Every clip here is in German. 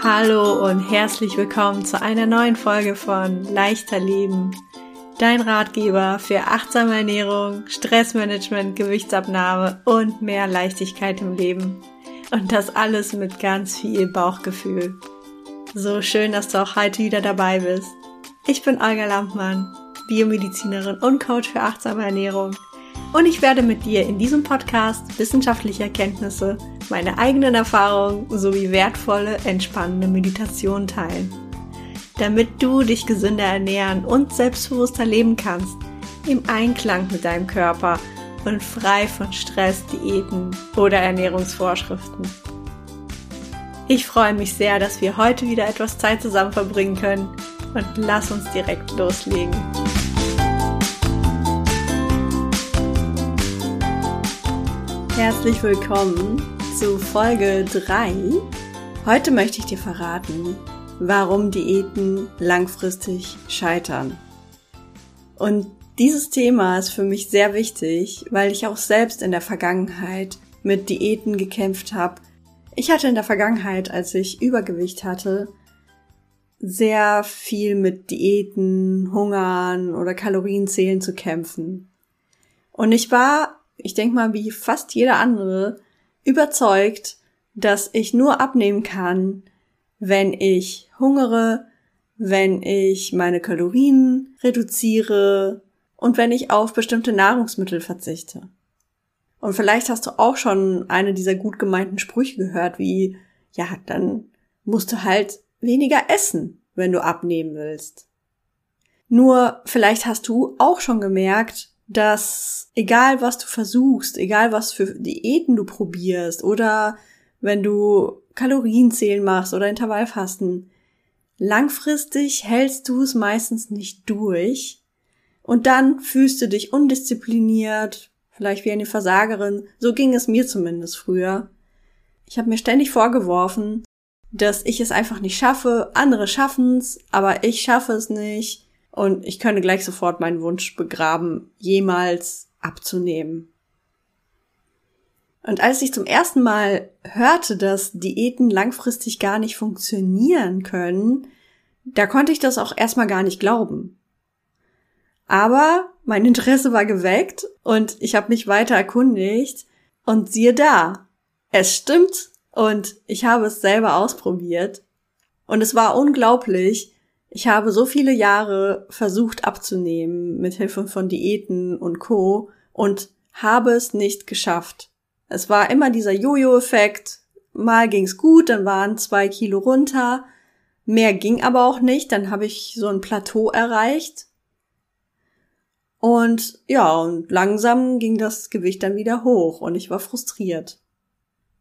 Hallo und herzlich willkommen zu einer neuen Folge von Leichter Leben. Dein Ratgeber für achtsame Ernährung, Stressmanagement, Gewichtsabnahme und mehr Leichtigkeit im Leben. Und das alles mit ganz viel Bauchgefühl. So schön, dass du auch heute wieder dabei bist. Ich bin Olga Lampmann, Biomedizinerin und Coach für achtsame Ernährung. Und ich werde mit dir in diesem Podcast wissenschaftliche Erkenntnisse meine eigenen Erfahrungen sowie wertvolle, entspannende Meditation teilen. Damit du dich gesünder ernähren und selbstbewusster leben kannst, im Einklang mit deinem Körper und frei von Stress, Diäten oder Ernährungsvorschriften. Ich freue mich sehr, dass wir heute wieder etwas Zeit zusammen verbringen können und lass uns direkt loslegen. Herzlich willkommen zu Folge 3. Heute möchte ich dir verraten, warum Diäten langfristig scheitern. Und dieses Thema ist für mich sehr wichtig, weil ich auch selbst in der Vergangenheit mit Diäten gekämpft habe. Ich hatte in der Vergangenheit, als ich Übergewicht hatte, sehr viel mit Diäten, Hungern oder Kalorienzählen zu kämpfen. Und ich war, ich denke mal, wie fast jeder andere, überzeugt, dass ich nur abnehmen kann, wenn ich hungere, wenn ich meine Kalorien reduziere und wenn ich auf bestimmte Nahrungsmittel verzichte. Und vielleicht hast du auch schon eine dieser gut gemeinten Sprüche gehört, wie, ja, dann musst du halt weniger essen, wenn du abnehmen willst. Nur vielleicht hast du auch schon gemerkt, dass egal was du versuchst, egal was für Diäten du probierst oder wenn du Kalorienzählen machst oder Intervallfasten, langfristig hältst du es meistens nicht durch und dann fühlst du dich undiszipliniert, vielleicht wie eine Versagerin. So ging es mir zumindest früher. Ich habe mir ständig vorgeworfen, dass ich es einfach nicht schaffe, andere schaffen's, aber ich schaffe es nicht und ich könnte gleich sofort meinen Wunsch begraben, jemals abzunehmen. Und als ich zum ersten Mal hörte, dass Diäten langfristig gar nicht funktionieren können, da konnte ich das auch erstmal gar nicht glauben. Aber mein Interesse war geweckt und ich habe mich weiter erkundigt und siehe da, es stimmt und ich habe es selber ausprobiert und es war unglaublich, ich habe so viele Jahre versucht abzunehmen mit Hilfe von Diäten und Co. und habe es nicht geschafft. Es war immer dieser Jojo-Effekt. Mal ging's gut, dann waren zwei Kilo runter. Mehr ging aber auch nicht. Dann habe ich so ein Plateau erreicht. Und ja, und langsam ging das Gewicht dann wieder hoch und ich war frustriert.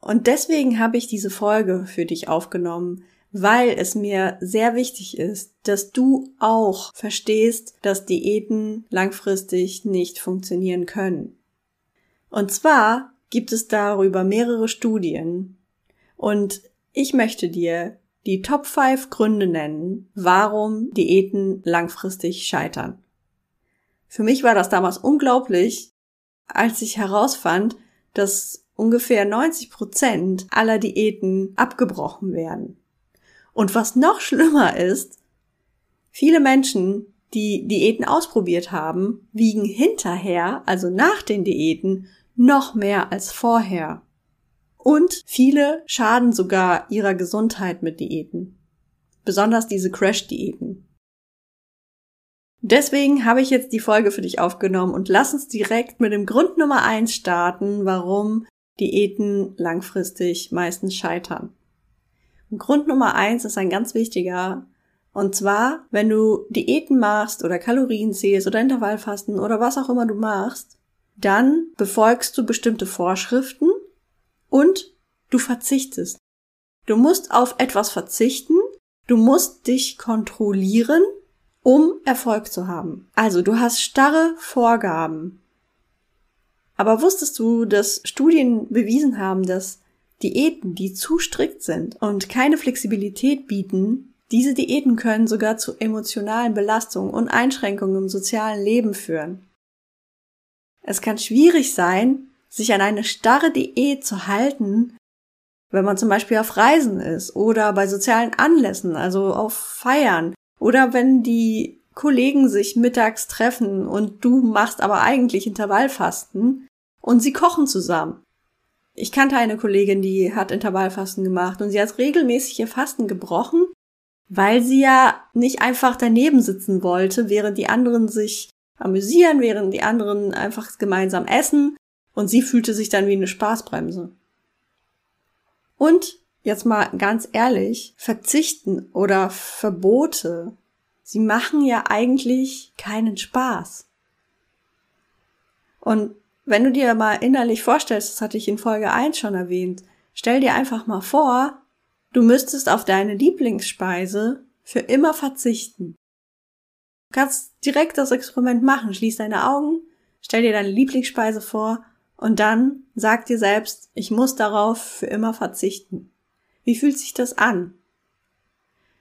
Und deswegen habe ich diese Folge für dich aufgenommen, weil es mir sehr wichtig ist, dass du auch verstehst, dass Diäten langfristig nicht funktionieren können. Und zwar gibt es darüber mehrere Studien und ich möchte dir die Top 5 Gründe nennen, warum Diäten langfristig scheitern. Für mich war das damals unglaublich, als ich herausfand, dass ungefähr 90 Prozent aller Diäten abgebrochen werden. Und was noch schlimmer ist, viele Menschen, die Diäten ausprobiert haben, wiegen hinterher, also nach den Diäten, noch mehr als vorher. Und viele schaden sogar ihrer Gesundheit mit Diäten. Besonders diese Crash-Diäten. Deswegen habe ich jetzt die Folge für dich aufgenommen und lass uns direkt mit dem Grund Nummer eins starten, warum Diäten langfristig meistens scheitern. Grund Nummer eins ist ein ganz wichtiger. Und zwar, wenn du Diäten machst oder Kalorien zählst oder Intervallfasten oder was auch immer du machst, dann befolgst du bestimmte Vorschriften und du verzichtest. Du musst auf etwas verzichten, du musst dich kontrollieren, um Erfolg zu haben. Also du hast starre Vorgaben. Aber wusstest du, dass Studien bewiesen haben, dass Diäten, die zu strikt sind und keine Flexibilität bieten, diese Diäten können sogar zu emotionalen Belastungen und Einschränkungen im sozialen Leben führen. Es kann schwierig sein, sich an eine starre Diät zu halten, wenn man zum Beispiel auf Reisen ist oder bei sozialen Anlässen, also auf Feiern oder wenn die Kollegen sich mittags treffen und du machst aber eigentlich Intervallfasten und sie kochen zusammen. Ich kannte eine Kollegin, die hat Intervallfasten gemacht und sie hat regelmäßig ihr Fasten gebrochen, weil sie ja nicht einfach daneben sitzen wollte, während die anderen sich amüsieren, während die anderen einfach gemeinsam essen und sie fühlte sich dann wie eine Spaßbremse. Und jetzt mal ganz ehrlich, Verzichten oder Verbote, sie machen ja eigentlich keinen Spaß. Und wenn du dir mal innerlich vorstellst, das hatte ich in Folge 1 schon erwähnt, stell dir einfach mal vor, du müsstest auf deine Lieblingsspeise für immer verzichten. Du kannst direkt das Experiment machen, schließ deine Augen, stell dir deine Lieblingsspeise vor und dann sag dir selbst, ich muss darauf für immer verzichten. Wie fühlt sich das an?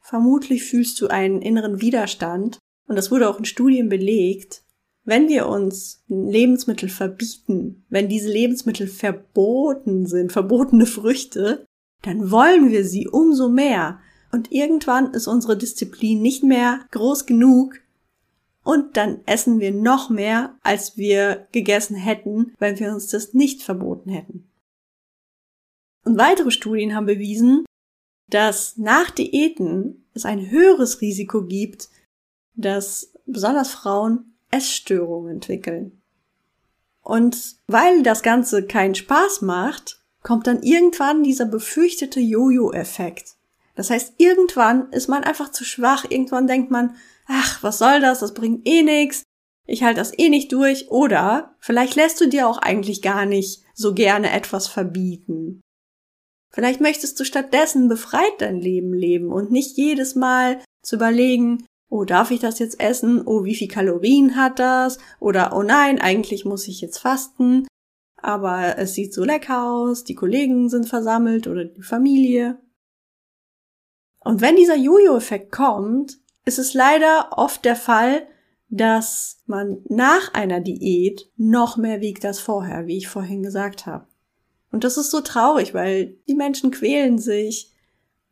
Vermutlich fühlst du einen inneren Widerstand und das wurde auch in Studien belegt. Wenn wir uns Lebensmittel verbieten, wenn diese Lebensmittel verboten sind, verbotene Früchte, dann wollen wir sie umso mehr. Und irgendwann ist unsere Disziplin nicht mehr groß genug, und dann essen wir noch mehr, als wir gegessen hätten, wenn wir uns das nicht verboten hätten. Und weitere Studien haben bewiesen, dass nach Diäten es ein höheres Risiko gibt, dass besonders Frauen Essstörungen entwickeln. Und weil das Ganze keinen Spaß macht, kommt dann irgendwann dieser befürchtete Jojo-Effekt. Das heißt, irgendwann ist man einfach zu schwach, irgendwann denkt man, ach, was soll das, das bringt eh nix, ich halte das eh nicht durch, oder vielleicht lässt du dir auch eigentlich gar nicht so gerne etwas verbieten. Vielleicht möchtest du stattdessen befreit dein Leben leben und nicht jedes Mal zu überlegen, oh, darf ich das jetzt essen? Oh, wie viel Kalorien hat das? Oder oh nein, eigentlich muss ich jetzt fasten, aber es sieht so lecker aus, die Kollegen sind versammelt oder die Familie. Und wenn dieser Jojo-Effekt kommt, ist es leider oft der Fall, dass man nach einer Diät noch mehr wiegt als vorher, wie ich vorhin gesagt habe. Und das ist so traurig, weil die Menschen quälen sich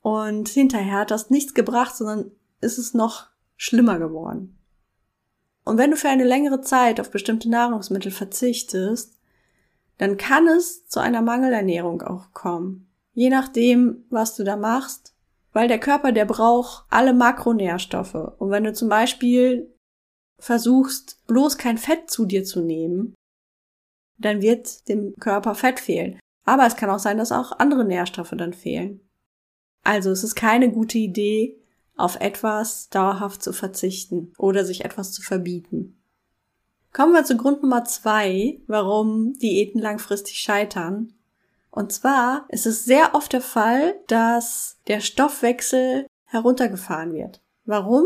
und hinterher hat das nichts gebracht, sondern ist es noch schlimmer geworden. Und wenn du für eine längere Zeit auf bestimmte Nahrungsmittel verzichtest, dann kann es zu einer Mangelernährung auch kommen. Je nachdem, was du da machst, weil der Körper, der braucht alle Makronährstoffe. Und wenn du zum Beispiel versuchst, bloß kein Fett zu dir zu nehmen, dann wird dem Körper Fett fehlen. Aber es kann auch sein, dass auch andere Nährstoffe dann fehlen. Also es ist keine gute Idee, auf etwas dauerhaft zu verzichten oder sich etwas zu verbieten. Kommen wir zu Grund Nummer zwei, warum Diäten langfristig scheitern. Und zwar ist es sehr oft der Fall, dass der Stoffwechsel heruntergefahren wird. Warum?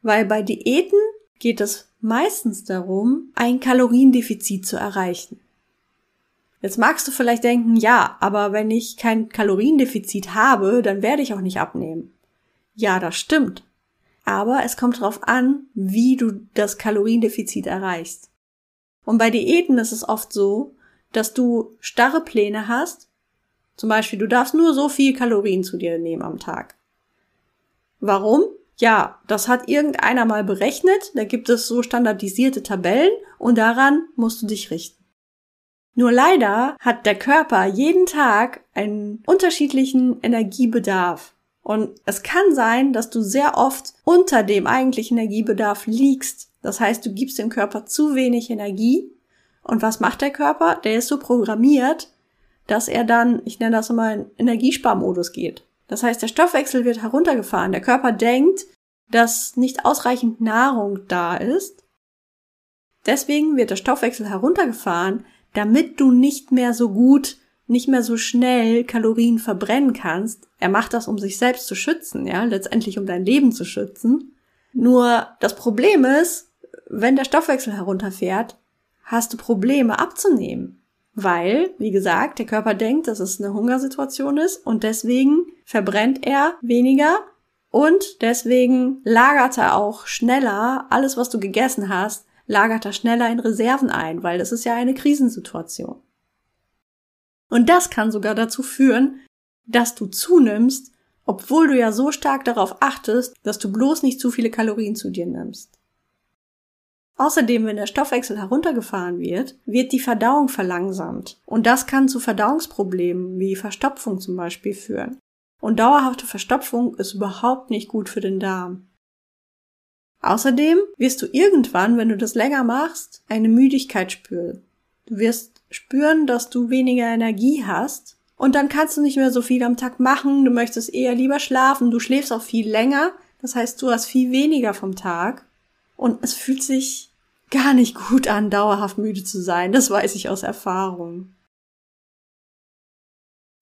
Weil bei Diäten geht es meistens darum, ein Kaloriendefizit zu erreichen. Jetzt magst du vielleicht denken, ja, aber wenn ich kein Kaloriendefizit habe, dann werde ich auch nicht abnehmen. Ja, das stimmt. Aber es kommt darauf an, wie du das Kaloriendefizit erreichst. Und bei Diäten ist es oft so, dass du starre Pläne hast. Zum Beispiel, du darfst nur so viel Kalorien zu dir nehmen am Tag. Warum? Ja, das hat irgendeiner mal berechnet, da gibt es so standardisierte Tabellen und daran musst du dich richten. Nur leider hat der Körper jeden Tag einen unterschiedlichen Energiebedarf. Und es kann sein, dass du sehr oft unter dem eigentlichen Energiebedarf liegst. Das heißt, du gibst dem Körper zu wenig Energie und was macht der Körper? Der ist so programmiert, dass er dann, ich nenne das immer, in Energiesparmodus geht. Das heißt, der Stoffwechsel wird heruntergefahren. Der Körper denkt, dass nicht ausreichend Nahrung da ist. Deswegen wird der Stoffwechsel heruntergefahren, damit du nicht mehr so gut, nicht mehr so schnell Kalorien verbrennen kannst. Er macht das, um sich selbst zu schützen, ja, letztendlich um dein Leben zu schützen. Nur das Problem ist, wenn der Stoffwechsel herunterfährt, hast du Probleme abzunehmen. Weil, wie gesagt, der Körper denkt, dass es eine Hungersituation ist und deswegen verbrennt er weniger und deswegen lagert er auch schneller alles, was du gegessen hast, lagert er schneller in Reserven ein, weil das ist ja eine Krisensituation. Und das kann sogar dazu führen, dass du zunimmst, obwohl du ja so stark darauf achtest, dass du bloß nicht zu viele Kalorien zu dir nimmst. Außerdem, wenn der Stoffwechsel heruntergefahren wird, wird die Verdauung verlangsamt. Und das kann zu Verdauungsproblemen wie Verstopfung zum Beispiel führen. Und dauerhafte Verstopfung ist überhaupt nicht gut für den Darm. Außerdem wirst du irgendwann, wenn du das länger machst, eine Müdigkeit spüren. Du wirst spüren, dass du weniger Energie hast und dann kannst du nicht mehr so viel am Tag machen, du möchtest eher lieber schlafen, du schläfst auch viel länger, das heißt, du hast viel weniger vom Tag und es fühlt sich gar nicht gut an, dauerhaft müde zu sein, das weiß ich aus Erfahrung.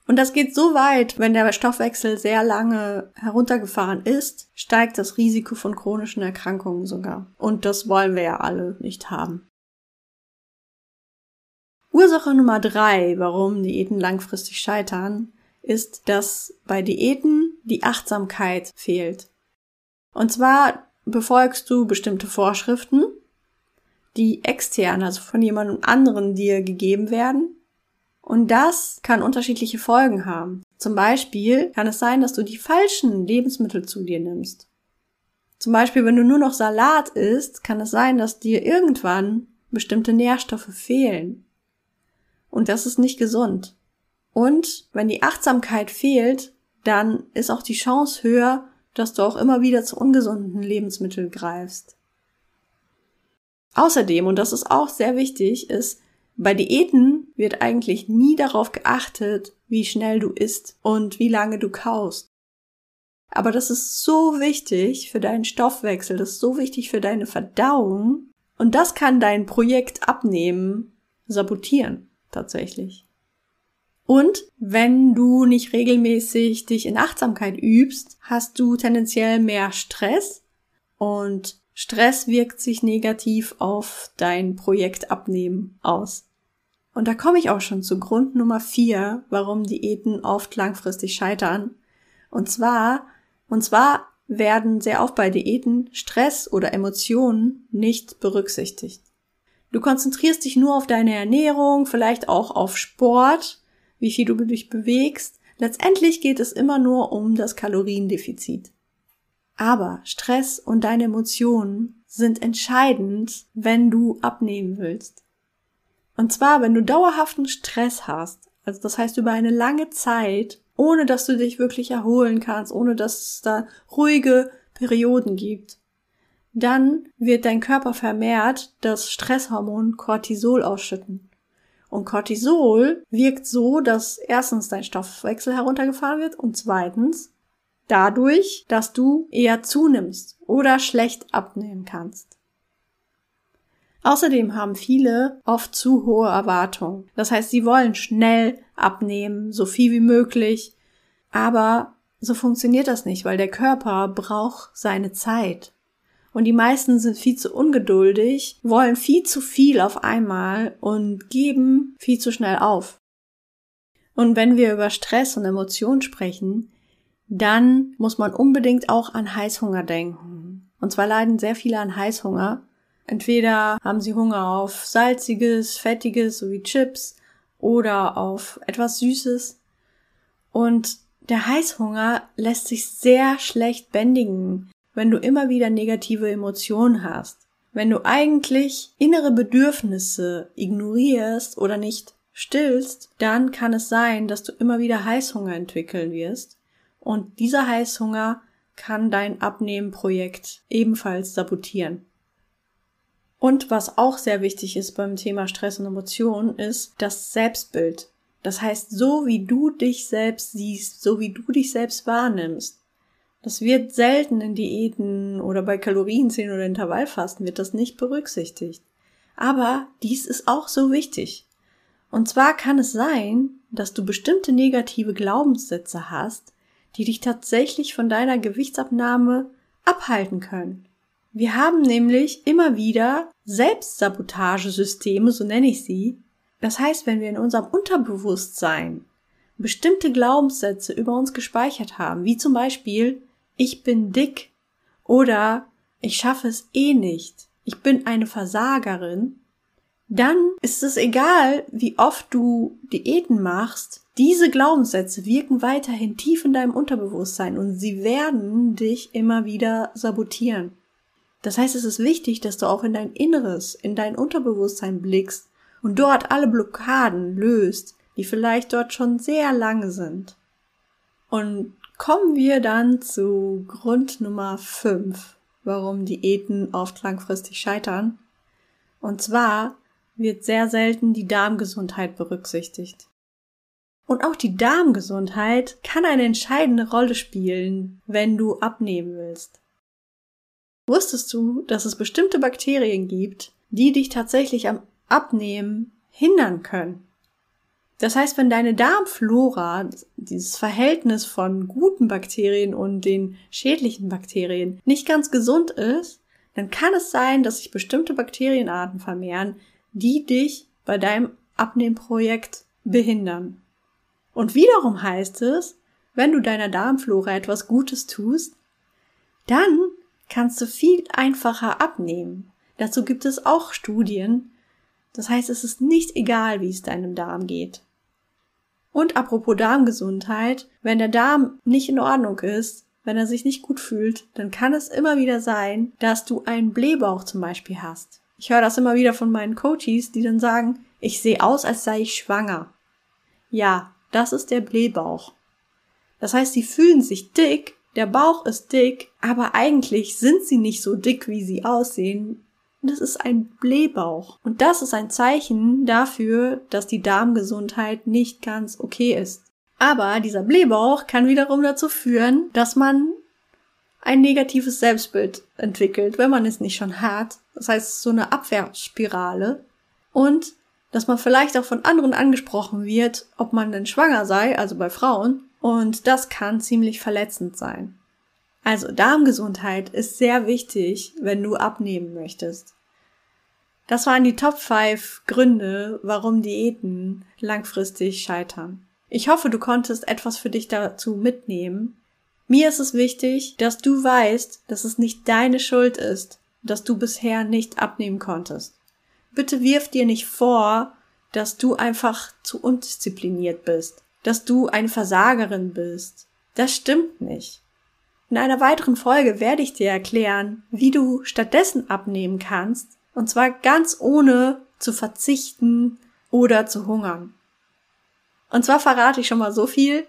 Und das geht so weit, wenn der Stoffwechsel sehr lange heruntergefahren ist, steigt das Risiko von chronischen Erkrankungen sogar. Und das wollen wir ja alle nicht haben. Ursache Nummer drei, warum Diäten langfristig scheitern, ist, dass bei Diäten die Achtsamkeit fehlt. Und zwar befolgst du bestimmte Vorschriften, die extern, also von jemandem anderen dir gegeben werden, und das kann unterschiedliche Folgen haben. Zum Beispiel kann es sein, dass du die falschen Lebensmittel zu dir nimmst. Zum Beispiel, wenn du nur noch Salat isst, kann es sein, dass dir irgendwann bestimmte Nährstoffe fehlen. Und das ist nicht gesund. Und wenn die Achtsamkeit fehlt, dann ist auch die Chance höher, dass du auch immer wieder zu ungesunden Lebensmitteln greifst. Außerdem, und das ist auch sehr wichtig, ist, bei Diäten wird eigentlich nie darauf geachtet, wie schnell du isst und wie lange du kaust. Aber das ist so wichtig für deinen Stoffwechsel, das ist so wichtig für deine Verdauung und das kann dein Projekt abnehmen, sabotieren, tatsächlich. Und wenn du nicht regelmäßig dich in Achtsamkeit übst, hast du tendenziell mehr Stress und Stress wirkt sich negativ auf dein Projekt abnehmen aus. Und da komme ich auch schon zu Grund Nummer vier, warum Diäten oft langfristig scheitern. Und zwar, und zwar werden sehr oft bei Diäten Stress oder Emotionen nicht berücksichtigt. Du konzentrierst dich nur auf deine Ernährung, vielleicht auch auf Sport, wie viel du dich bewegst. Letztendlich geht es immer nur um das Kaloriendefizit. Aber Stress und deine Emotionen sind entscheidend, wenn du abnehmen willst. Und zwar, wenn du dauerhaften Stress hast, also das heißt über eine lange Zeit, ohne dass du dich wirklich erholen kannst, ohne dass es da ruhige Perioden gibt, dann wird dein Körper vermehrt das Stresshormon Cortisol ausschütten. Und Cortisol wirkt so, dass erstens dein Stoffwechsel heruntergefahren wird und zweitens dadurch, dass du eher zunimmst oder schlecht abnehmen kannst. Außerdem haben viele oft zu hohe Erwartungen. Das heißt, sie wollen schnell abnehmen, so viel wie möglich. Aber so funktioniert das nicht, weil der Körper braucht seine Zeit. Und die meisten sind viel zu ungeduldig, wollen viel zu viel auf einmal und geben viel zu schnell auf. Und wenn wir über Stress und Emotionen sprechen, dann muss man unbedingt auch an Heißhunger denken. Und zwar leiden sehr viele an Heißhunger, Entweder haben sie Hunger auf salziges, fettiges, sowie Chips oder auf etwas Süßes. Und der Heißhunger lässt sich sehr schlecht bändigen, wenn du immer wieder negative Emotionen hast. Wenn du eigentlich innere Bedürfnisse ignorierst oder nicht stillst, dann kann es sein, dass du immer wieder Heißhunger entwickeln wirst. Und dieser Heißhunger kann dein Abnehmenprojekt ebenfalls sabotieren. Und was auch sehr wichtig ist beim Thema Stress und Emotionen, ist das Selbstbild. Das heißt, so wie du dich selbst siehst, so wie du dich selbst wahrnimmst. Das wird selten in Diäten oder bei Kalorienzählen oder Intervallfasten wird das nicht berücksichtigt. Aber dies ist auch so wichtig. Und zwar kann es sein, dass du bestimmte negative Glaubenssätze hast, die dich tatsächlich von deiner Gewichtsabnahme abhalten können. Wir haben nämlich immer wieder Selbstsabotagesysteme, so nenne ich sie. Das heißt, wenn wir in unserem Unterbewusstsein bestimmte Glaubenssätze über uns gespeichert haben, wie zum Beispiel ich bin dick oder ich schaffe es eh nicht, ich bin eine Versagerin, dann ist es egal, wie oft du Diäten machst. Diese Glaubenssätze wirken weiterhin tief in deinem Unterbewusstsein und sie werden dich immer wieder sabotieren. Das heißt, es ist wichtig, dass du auch in dein Inneres, in dein Unterbewusstsein blickst und dort alle Blockaden löst, die vielleicht dort schon sehr lange sind. Und kommen wir dann zu Grund Nummer 5, warum Diäten oft langfristig scheitern. Und zwar wird sehr selten die Darmgesundheit berücksichtigt. Und auch die Darmgesundheit kann eine entscheidende Rolle spielen, wenn du abnehmen willst. Wusstest du, dass es bestimmte Bakterien gibt, die dich tatsächlich am Abnehmen hindern können? Das heißt, wenn deine Darmflora, dieses Verhältnis von guten Bakterien und den schädlichen Bakterien nicht ganz gesund ist, dann kann es sein, dass sich bestimmte Bakterienarten vermehren, die dich bei deinem Abnehmprojekt behindern. Und wiederum heißt es, wenn du deiner Darmflora etwas Gutes tust, dann kannst du viel einfacher abnehmen. Dazu gibt es auch Studien. Das heißt, es ist nicht egal, wie es deinem Darm geht. Und apropos Darmgesundheit, wenn der Darm nicht in Ordnung ist, wenn er sich nicht gut fühlt, dann kann es immer wieder sein, dass du einen Blähbauch zum Beispiel hast. Ich höre das immer wieder von meinen Coaches, die dann sagen, ich sehe aus, als sei ich schwanger. Ja, das ist der Blähbauch. Das heißt, sie fühlen sich dick, der Bauch ist dick, aber eigentlich sind sie nicht so dick, wie sie aussehen. Das ist ein Blähbauch. Und das ist ein Zeichen dafür, dass die Darmgesundheit nicht ganz okay ist. Aber dieser Blähbauch kann wiederum dazu führen, dass man ein negatives Selbstbild entwickelt, wenn man es nicht schon hat. Das heißt, so eine Abwehrspirale. Und dass man vielleicht auch von anderen angesprochen wird, ob man denn schwanger sei, also bei Frauen. Und das kann ziemlich verletzend sein. Also Darmgesundheit ist sehr wichtig, wenn du abnehmen möchtest. Das waren die Top 5 Gründe, warum Diäten langfristig scheitern. Ich hoffe, du konntest etwas für dich dazu mitnehmen. Mir ist es wichtig, dass du weißt, dass es nicht deine Schuld ist, dass du bisher nicht abnehmen konntest. Bitte wirf dir nicht vor, dass du einfach zu undiszipliniert bist, dass du eine Versagerin bist. Das stimmt nicht. In einer weiteren Folge werde ich dir erklären, wie du stattdessen abnehmen kannst, und zwar ganz ohne zu verzichten oder zu hungern. Und zwar verrate ich schon mal so viel.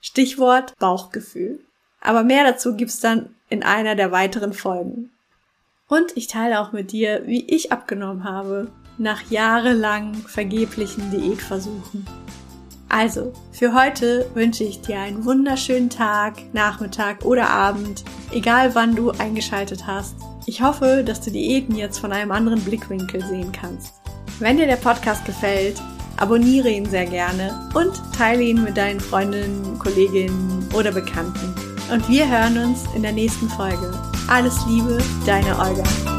Stichwort Bauchgefühl. Aber mehr dazu gibt's dann in einer der weiteren Folgen. Und ich teile auch mit dir, wie ich abgenommen habe nach jahrelang vergeblichen Diätversuchen. Also, für heute wünsche ich dir einen wunderschönen Tag, Nachmittag oder Abend, egal wann du eingeschaltet hast. Ich hoffe, dass du Diäten jetzt von einem anderen Blickwinkel sehen kannst. Wenn dir der Podcast gefällt, abonniere ihn sehr gerne und teile ihn mit deinen Freundinnen, Kolleginnen oder Bekannten. Und wir hören uns in der nächsten Folge. Alles Liebe, deine Olga.